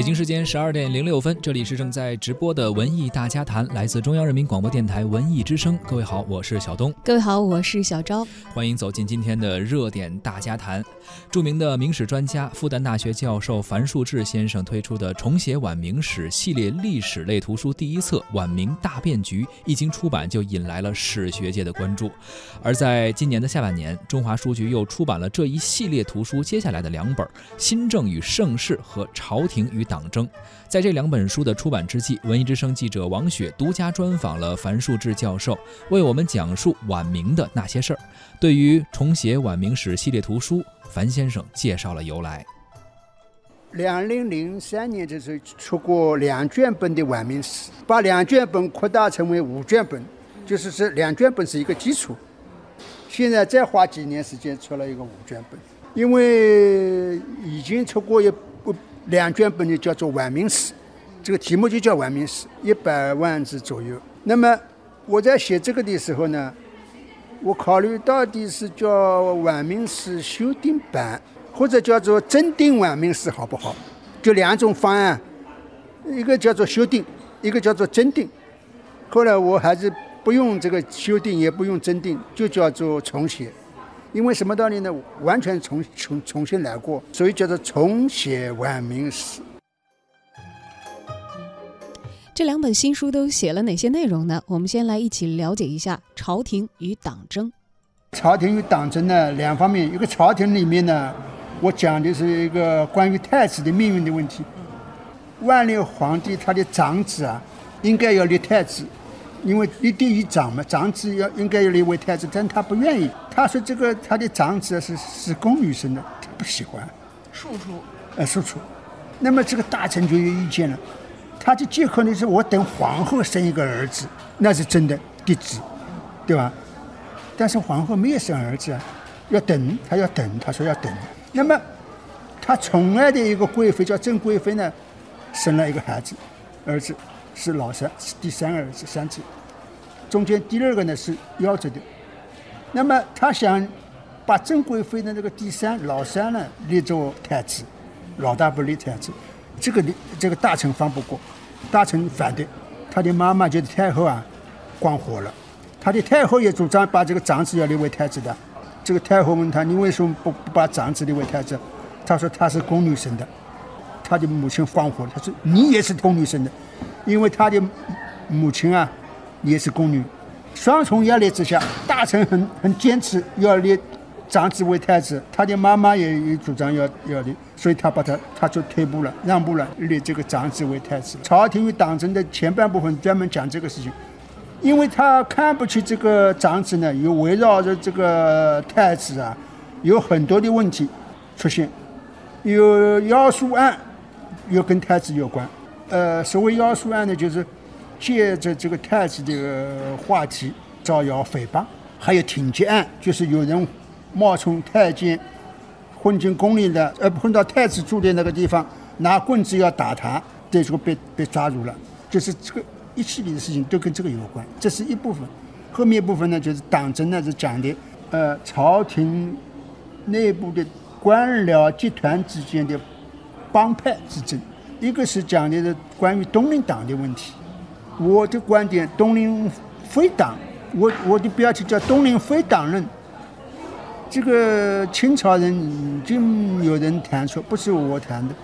北京时间十二点零六分，这里是正在直播的文艺大家谈，来自中央人民广播电台文艺之声。各位好，我是小东。各位好，我是小昭。欢迎走进今天的热点大家谈。著名的明史专家、复旦大学教授樊树志先生推出的《重写晚明史》系列历史类图书第一册《晚明大变局》一经出版，就引来了史学界的关注。而在今年的下半年，中华书局又出版了这一系列图书接下来的两本《新政与盛世》和《朝廷与党争》。在这两本书的出版之际，文艺之声记者王雪独家专访了樊树志教授，为我们讲述晚明的那些事儿。对于重写晚明史系列图书，樊先生介绍了由来。两零零三年的时候出过两卷本的晚明史，把两卷本扩大成为五卷本，就是说两卷本是一个基础。现在再花几年时间出了一个五卷本，因为已经出过一两卷本的叫做《晚明史》，这个题目就叫《晚明史》，一百万字左右。那么我在写这个的时候呢，我考虑到底是叫《晚明史修订版》，或者叫做增订晚明史，好不好？就两种方案，一个叫做修订，一个叫做增订。后来我还是。不用这个修订，也不用增订，就叫做重写。因为什么道理呢？完全重重重新来过，所以叫做重写晚明史。这两本新书都写了哪些内容呢？我们先来一起了解一下朝廷与党争。朝廷与党争呢，两方面。一个朝廷里面呢，我讲的是一个关于太子的命运的问题。万历皇帝他的长子啊，应该要立太子。因为一嫡于长嘛，长子要应该要立为太子，但他不愿意。他说这个他的长子是是宫女生的，他不喜欢。庶出。呃，庶出。那么这个大臣就有意见了，他的借口呢是我等皇后生一个儿子，那是真的嫡子，对吧？但是皇后没有生儿子啊，要等，他要等，他说要等。那么他宠爱的一个贵妃叫郑贵妃呢，生了一个孩子，儿子。是老三，是第三个儿子，三子，中间第二个呢是夭折的。那么他想把郑贵妃的那个第三老三呢立做太子，老大不立太子，这个这个大臣放不过，大臣反对，他的妈妈就是太后啊，光火了，他的太后也主张把这个长子要立为太子的。这个太后问他，你为什么不不把长子立为太子？他说他是宫女生的，他的母亲放火，他说你也是宫女生的。因为他的母亲啊也是宫女，双重压力之下，大臣很很坚持要立长子为太子，他的妈妈也也主张要要立，所以他把他他就退步了，让步了，立这个长子为太子。朝廷与党争的前半部分专门讲这个事情，因为他看不起这个长子呢，有围绕着这个太子啊，有很多的问题出现，有妖术案，又跟太子有关。呃，所谓妖术案呢，就是借着这个太子的话题招摇诽谤；还有挺劫案，就是有人冒充太监混进宫里的，呃，混到太子住的那个地方，拿棍子要打他，这时候被被抓住了。就是这个一系列的事情都跟这个有关，这是一部分。后面一部分呢，就是党争呢，是讲的呃朝廷内部的官僚集团之间的帮派之争。一个是讲的是关于东林党的问题，我的观点，东林非党，我我的标题叫东林非党论。这个清朝人已经有人谈说，不是我谈的，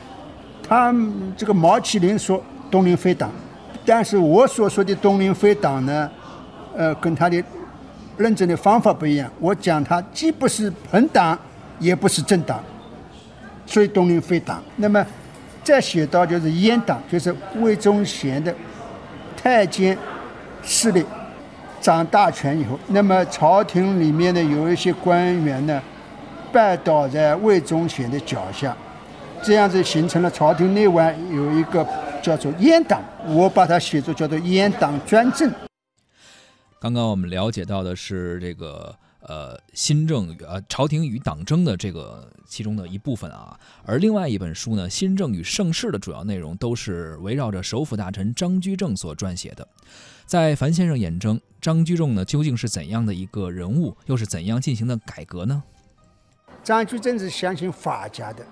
他这个毛启林说东林非党，但是我所说的东林非党呢，呃，跟他的认证的方法不一样。我讲他既不是朋党，也不是政党，所以东林非党。那么。再写到就是阉党，就是魏忠贤的太监势力掌大权以后，那么朝廷里面呢有一些官员呢拜倒在魏忠贤的脚下，这样子形成了朝廷内外有一个叫做阉党，我把它写作叫做阉党专政。刚刚我们了解到的是这个。呃，新政与呃朝廷与党争的这个其中的一部分啊，而另外一本书呢，《新政与盛世》的主要内容都是围绕着首辅大臣张居正所撰写的。在樊先生眼中，张居正呢究竟是怎样的一个人物，又是怎样进行的改革呢？张居正是相信法家的，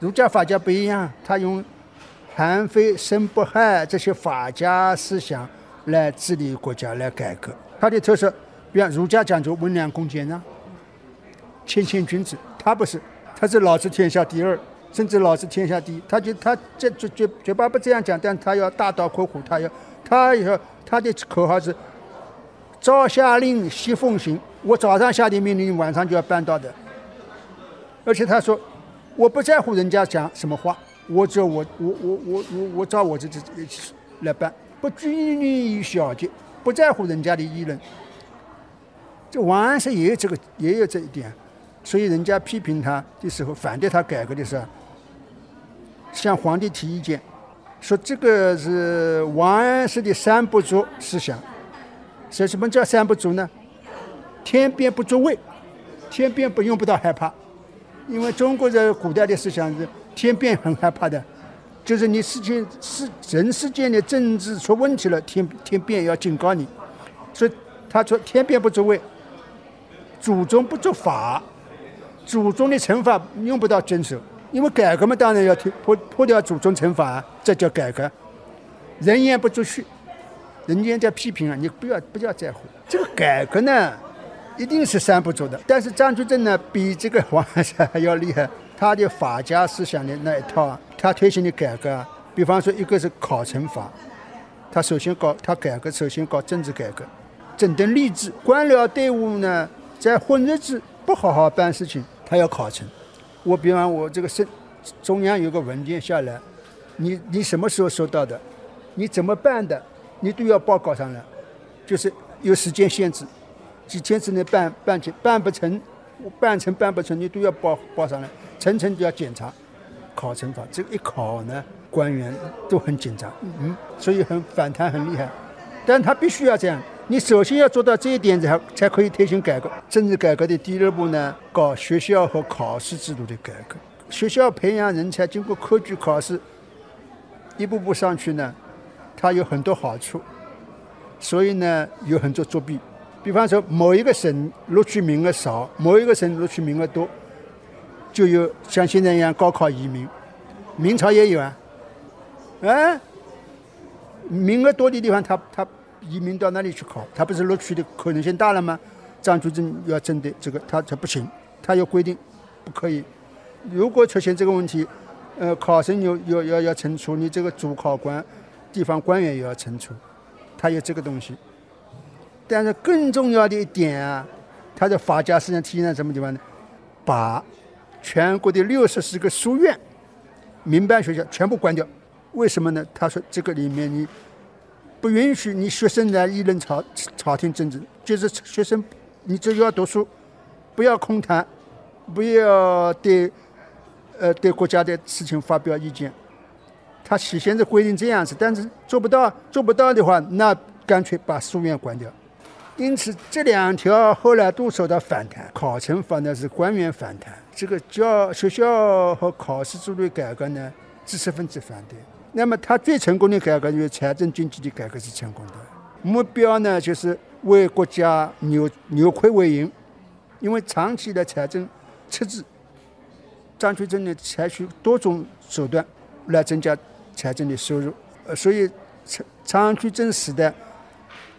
儒家法家不一样，他用韩非、申不害这些法家思想来治理国家、来改革。他的特色，比方儒家讲究温良恭俭让、谦谦君子，他不是，他是老子天下第二，甚至老子天下第一。他就他这这嘴嘴巴不这样讲，但他要大刀阔斧，他要他要他的口号是朝下令，夕奉行。我早上下的命令，晚上就要办到的。而且他说，我不在乎人家讲什么话，我只要我我我我我我照我这这来办，不拘泥于小节，不在乎人家的议论。这王安石也有这个也有这一点，所以人家批评他的时候，反对他改革的时候，向皇帝提意见，说这个是王安石的三不足思想。说什么叫三不足呢？天变不足畏，天变不用不到害怕，因为中国的古代的思想是天变很害怕的，就是你事情世人世间的政治出问题了，天天变要警告你，所以他说天变不足畏，祖宗不作法，祖宗的惩罚用不到遵守，因为改革嘛，当然要破破掉祖宗惩罚，这叫改革。人言不足序，人家在批评啊，你不要不要在乎这个改革呢。一定是三不足的，但是张居正呢，比这个王安石还要厉害。他的法家思想的那一套，他推行的改革，比方说一个是考成法，他首先搞他改革，首先搞政治改革，整顿吏治，官僚队伍呢，在混日子不好好办事情，他要考成。我比方我这个是中央有个文件下来，你你什么时候收到的，你怎么办的，你都要报告上来，就是有时间限制。几天之内办办成，办不成，办成办不成，你都要报报上来，层层都要检查，考成法。这个一考呢，官员都很紧张，嗯，所以很反弹很厉害。但他必须要这样，你首先要做到这一点才才可以推行改革。政治改革的第二步呢，搞学校和考试制度的改革。学校培养人才经过科举考试，一步步上去呢，它有很多好处，所以呢，有很多作弊。比方说，某一个省录取名额少，某一个省录取名额多，就有像现在一样高考移民。明朝也有啊，啊，名额多的地方，他他移民到那里去考，他不是录取的可能性大了吗？张居正要针对这个，他他不行，他有规定，不可以。如果出现这个问题，呃，考生有要要要惩处，你这个主考官、地方官员也要惩处，他有这个东西。但是更重要的一点啊，他的法家思想体现在什么地方呢？把全国的六十四个书院、民办学校全部关掉。为什么呢？他说这个里面你不允许你学生来议论朝朝廷政治，就是学生你只要读书，不要空谈，不要对呃对国家的事情发表意见。他起先是规定这样子，但是做不到，做不到的话，那干脆把书院关掉。因此，这两条后来都受到反弹。考成法呢是官员反弹，这个教学校和考试制度改革呢，知识分子反对。那么，他最成功的改革就是财政经济的改革是成功的。目标呢就是为国家扭扭亏为盈，因为长期的财政赤字，张居正呢采取多种手段来增加财政的收入。呃，所以张张居正时代。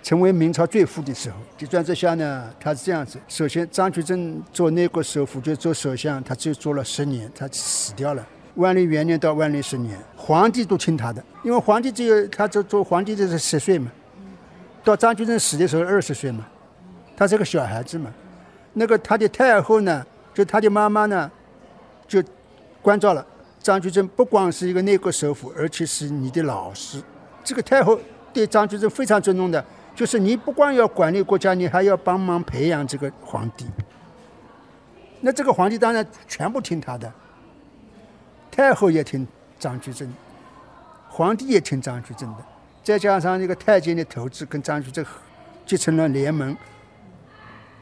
成为明朝最富的时候，地转之下呢，他是这样子：首先，张居正做内阁首辅，就做首相，他只做了十年，他死掉了。万历元年到万历十年，皇帝都听他的，因为皇帝只有他做做皇帝就是十岁嘛，到张居正死的时候二十岁嘛，他是个小孩子嘛。那个他的太后呢，就他的妈妈呢，就关照了张居正，不光是一个内阁首辅，而且是你的老师。这个太后对张居正非常尊重的。就是你不光要管理国家，你还要帮忙培养这个皇帝。那这个皇帝当然全部听他的，太后也听张居正，皇帝也听张居正的，再加上这个太监的投资跟张居正结成了联盟，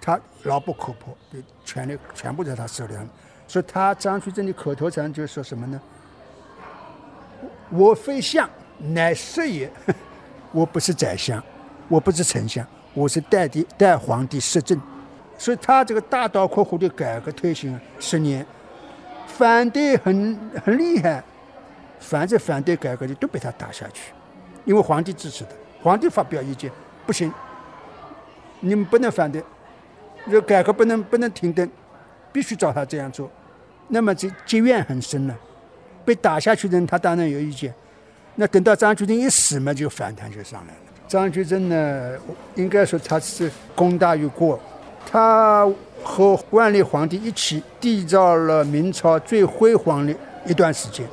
他牢不可破，对权力全部在他手里。所以他张居正的口头禅就是说什么呢？我非相，乃色也，我不是宰相。我不是丞相，我是代帝代皇帝摄政，所以他这个大刀阔斧的改革推行十年，反对很很厉害，凡是反对改革的都被他打下去，因为皇帝支持的，皇帝发表意见不行，你们不能反对，这改革不能不能停顿，必须照他这样做，那么这积怨很深了，被打下去的人他当然有意见，那等到张居正一死嘛，就反弹就上来了。张居正呢，应该说他是功大于过，他和万历皇帝一起缔造了明朝最辉煌的一段时间。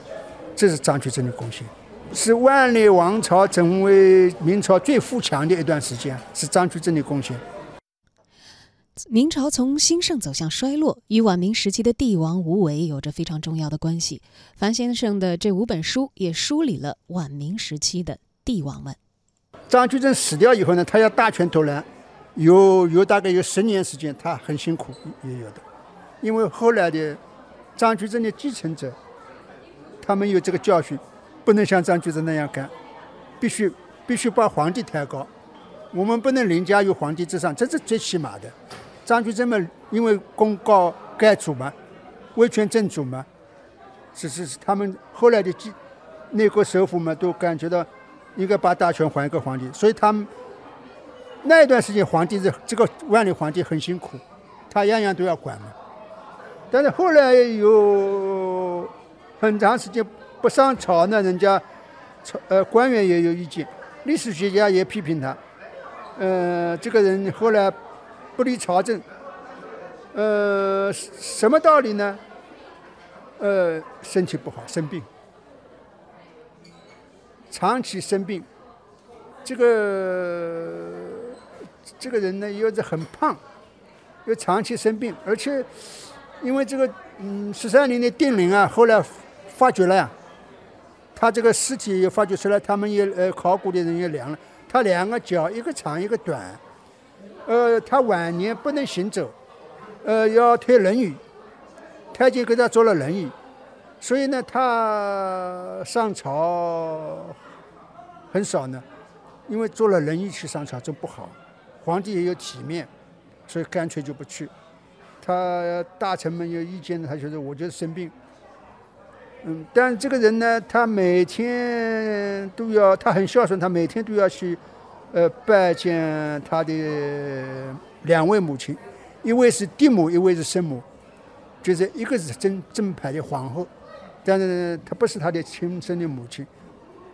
这是张居正的贡献，是万历王朝成为明朝最富强的一段时间，是张居正的贡献。明朝从兴盛走向衰落，与晚明时期的帝王无为有着非常重要的关系。樊先生的这五本书也梳理了晚明时期的帝王们。张居正死掉以后呢，他要大权投篮，有有大概有十年时间，他很辛苦，也有的，因为后来的张居正的继承者。他们有这个教训，不能像张居正那样干，必须必须把皇帝抬高，我们不能凌驾于皇帝之上，这是最起码的。张居正嘛，因为功高盖主嘛，威权正主嘛，是是是，他们后来的内阁首辅嘛，都感觉到应该把大权还给皇帝，所以他们那一段时间，皇帝是这个万历皇帝很辛苦，他样样都要管嘛。但是后来有。很长时间不上朝呢，人家朝呃官员也有意见，历史学家也批评他，呃，这个人后来不理朝政，呃，什么道理呢？呃，身体不好，生病，长期生病，这个这个人呢又是很胖，又长期生病，而且因为这个嗯十三陵的定陵啊，后来。发觉了呀，他这个尸体也发掘出来，他们也呃考古的人也量了，他两个脚一个长一个短，呃，他晚年不能行走，呃，要推轮椅，太监给他做了轮椅，所以呢，他上朝很少呢，因为坐了轮椅去上朝这不好，皇帝也有体面，所以干脆就不去。他大臣们有意见，他觉得我就是生病。嗯，但这个人呢，他每天都要，他很孝顺，他每天都要去，呃，拜见他的两位母亲，一位是嫡母，一位是生母，就是一个是正正牌的皇后，但是他不是他的亲生的母亲，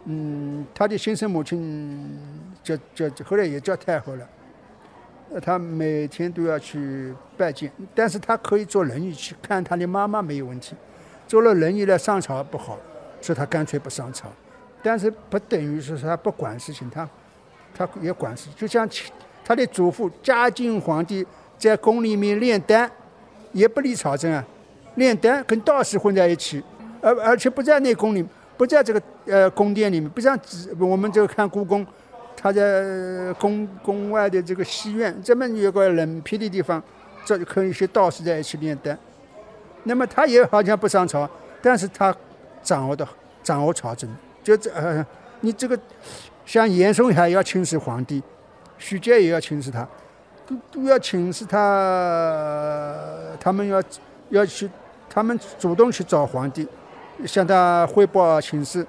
嗯，他的亲生母亲叫叫后来也叫太后了，他每天都要去拜见，但是他可以坐轮椅去看他的妈妈没有问题。坐了轮椅来上朝不好，所以他干脆不上朝。但是不等于是他不管事情，他他也管事。就像他的祖父嘉靖皇帝在宫里面炼丹，也不理朝政啊，炼丹跟道士混在一起，而而且不在内宫里，不在这个呃宫殿里面，不像我们这个看故宫，他在宫宫外的这个西院，这么有个冷僻的地方，这可以些道士在一起炼丹。那么他也好像不上朝，但是他掌握的掌握朝政，就这呃，你这个像严嵩还要请示皇帝，徐阶也要请示他，都都要请示他，他们要要去，他们主动去找皇帝，向他汇报请示，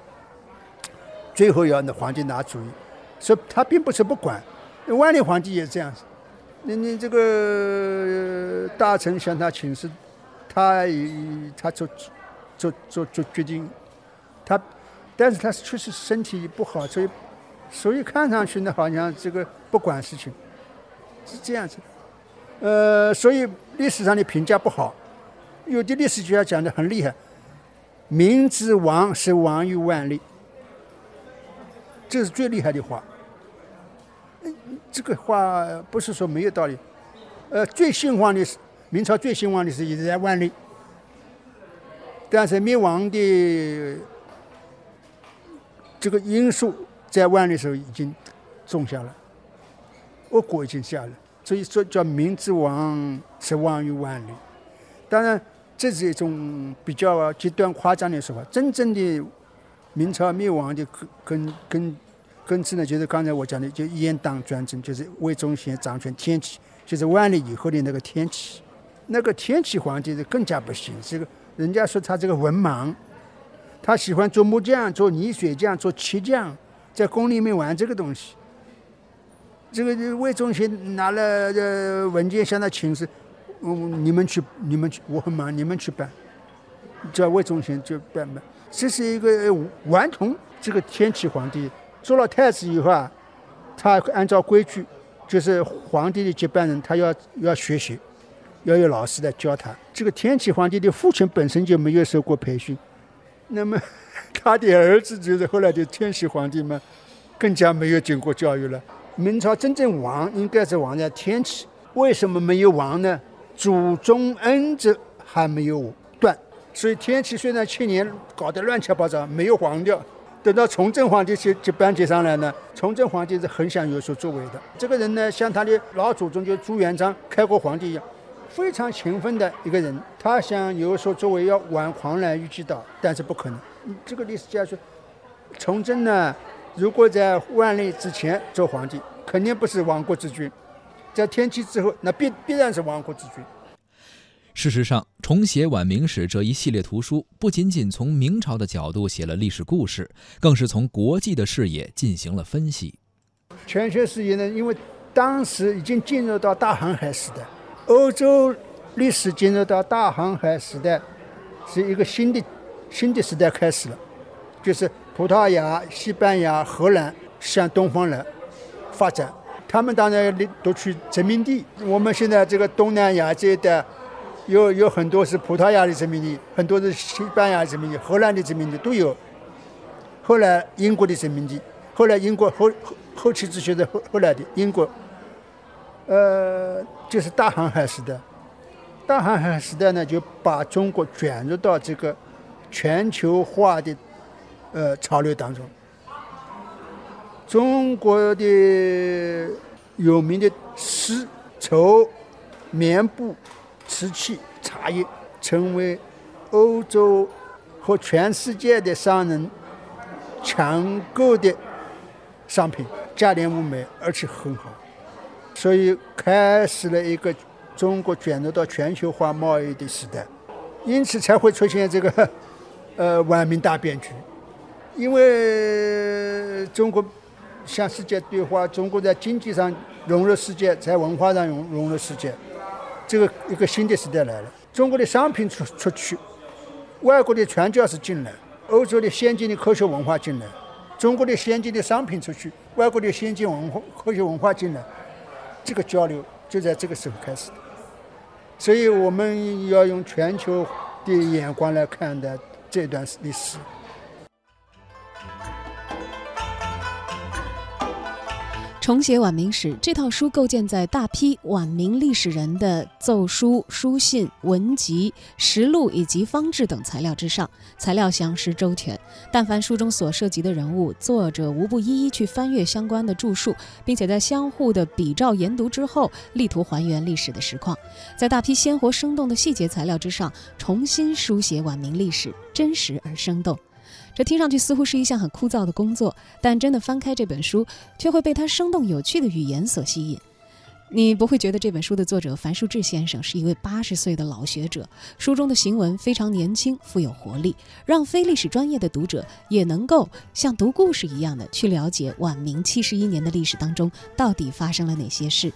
最后要那皇帝拿主意，说他并不是不管，万历皇帝也这样子，你你这个大臣向他请示。他他做做做做决定，他，但是他确实身体不好，所以所以看上去呢，好像这个不管事情，是这样子。呃，所以历史上的评价不好，有的历史学家讲的很厉害，明之亡是亡于万历，这是最厉害的话。这个话不是说没有道理，呃，最兴旺的是。明朝最兴旺的是一直在万历，但是灭亡的这个因素在万历时候已经种下了，恶果已经下了，所以说叫明之亡是亡于万历。当然，这是一种比较极端夸张的说法。真正的明朝灭亡的根根根根子呢，就是刚才我讲的，就阉党专政，就是魏忠贤掌权天启，就是万历以后的那个天启。那个天启皇帝是更加不行，这个人家说他这个文盲，他喜欢做木匠、做泥水匠、做漆匠，在宫里面玩这个东西。这个魏忠贤拿了呃文件向他请示，嗯，你们去，你们去，我很忙，你们去办。叫魏忠贤就办办。这是一个顽童，这个天启皇帝做了太子以后啊，他按照规矩，就是皇帝的接班人，他要要学习，要有老师来教他。这个天启皇帝的父亲本身就没有受过培训，那么 他的儿子就是后来的天启皇帝嘛，更加没有经过教育了。明朝真正亡应该是亡在天启，为什么没有亡呢？祖宗恩泽还没有断，所以天启虽然七年搞得乱七八糟，没有黄掉。等到崇祯皇帝接接班接上来呢，崇祯皇帝是很想有所作为的。这个人呢，像他的老祖宗就朱元璋，开国皇帝一样，非常勤奋的一个人。他想有所作为，要挽狂澜于既倒，但是不可能。这个历史家说，崇祯呢？如果在万历之前做皇帝，肯定不是亡国之君；在天启之后，那必必然是亡国之君。事实上，重写晚明史这一系列图书，不仅仅从明朝的角度写了历史故事，更是从国际的视野进行了分析。全球视野呢？因为当时已经进入到大航海时代，欧洲历史进入到大航海时代，是一个新的新的时代开始了，就是。葡萄牙、西班牙、荷兰向东方来发展，他们当然要夺取殖民地。我们现在这个东南亚这一带，有有很多是葡萄牙的殖民地，很多是西班牙殖民地、荷兰的殖民地都有。后来英国的殖民地，后来英国后后期只学的后后来的英国，呃，就是大航海时代。大航海时代呢，就把中国卷入到这个全球化的。呃，潮流当中，中国的有名的丝绸、棉布、瓷器、茶叶，成为欧洲和全世界的商人抢购的商品，价廉物美，而且很好，所以开始了一个中国卷入到全球化贸易的时代，因此才会出现这个呃晚明大变局。因为中国向世界对话，中国在经济上融入世界，在文化上融融入世界，这个一个新的时代来了。中国的商品出出去，外国的传教士进来，欧洲的先进的科学文化进来，中国的先进的商品出去，外国的先进文化科学文化进来，这个交流就在这个时候开始的。所以我们要用全球的眼光来看待这段历史。重写晚明史这套书构建在大批晚明历史人的奏书、书信、文集、实录以及方志等材料之上，材料详实周全。但凡书中所涉及的人物，作者无不一一去翻阅相关的著述，并且在相互的比照研读之后，力图还原历史的实况，在大批鲜活生动的细节材料之上，重新书写晚明历史，真实而生动。这听上去似乎是一项很枯燥的工作，但真的翻开这本书，却会被它生动有趣的语言所吸引。你不会觉得这本书的作者樊树志先生是一位八十岁的老学者，书中的行文非常年轻，富有活力，让非历史专业的读者也能够像读故事一样的去了解晚明七十一年的历史当中到底发生了哪些事。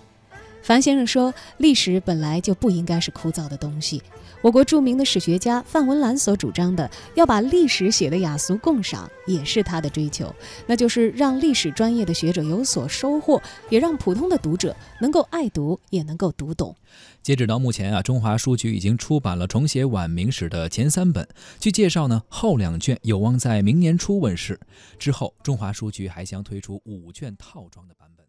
樊先生说：“历史本来就不应该是枯燥的东西。我国著名的史学家范文澜所主张的，要把历史写得雅俗共赏，也是他的追求。那就是让历史专业的学者有所收获，也让普通的读者能够爱读，也能够读懂。”截止到目前啊，中华书局已经出版了重写晚明史的前三本。据介绍呢，后两卷有望在明年初问世。之后，中华书局还将推出五卷套装的版本。